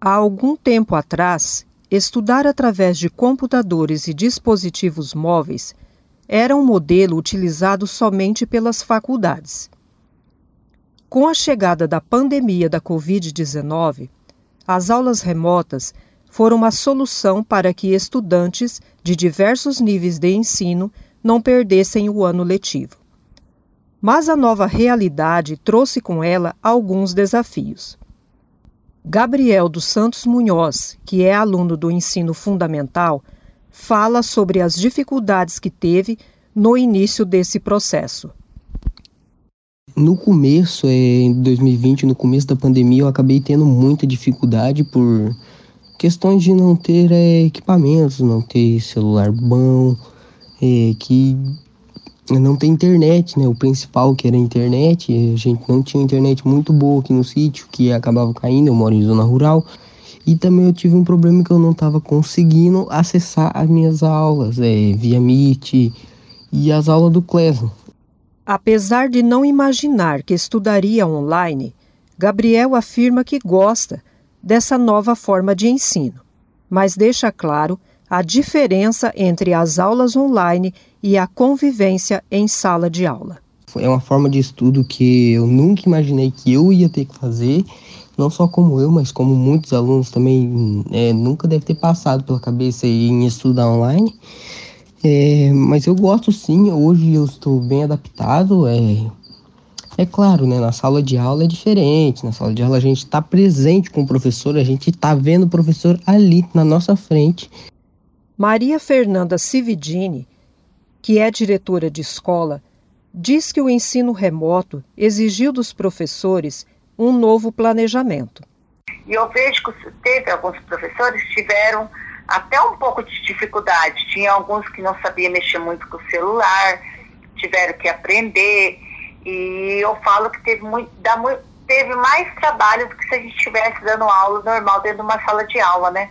Há algum tempo atrás, estudar através de computadores e dispositivos móveis era um modelo utilizado somente pelas faculdades. Com a chegada da pandemia da Covid-19, as aulas remotas foram uma solução para que estudantes de diversos níveis de ensino não perdessem o ano letivo. Mas a nova realidade trouxe com ela alguns desafios. Gabriel dos Santos Munhoz, que é aluno do ensino fundamental, fala sobre as dificuldades que teve no início desse processo. No começo, é, em 2020, no começo da pandemia, eu acabei tendo muita dificuldade por questões de não ter é, equipamentos, não ter celular bom, é, que não tem internet, né? O principal que era a internet, a gente não tinha internet muito boa aqui no sítio, que acabava caindo, eu moro em zona rural. E também eu tive um problema que eu não estava conseguindo acessar as minhas aulas, é, via Meet e as aulas do Clesno. Apesar de não imaginar que estudaria online, Gabriel afirma que gosta dessa nova forma de ensino, mas deixa claro a diferença entre as aulas online e a convivência em sala de aula. É uma forma de estudo que eu nunca imaginei que eu ia ter que fazer, não só como eu, mas como muitos alunos também é, nunca deve ter passado pela cabeça em estudar online. É, mas eu gosto sim, hoje eu estou bem adaptado. É, é claro, né, na sala de aula é diferente. Na sala de aula a gente está presente com o professor, a gente está vendo o professor ali na nossa frente. Maria Fernanda Cividini, que é diretora de escola, diz que o ensino remoto exigiu dos professores um novo planejamento. E eu vejo que teve alguns professores que tiveram até um pouco de dificuldade. Tinha alguns que não sabiam mexer muito com o celular, tiveram que aprender. E eu falo que teve, muito, dá muito, teve mais trabalho do que se a gente estivesse dando aula normal dentro de uma sala de aula, né?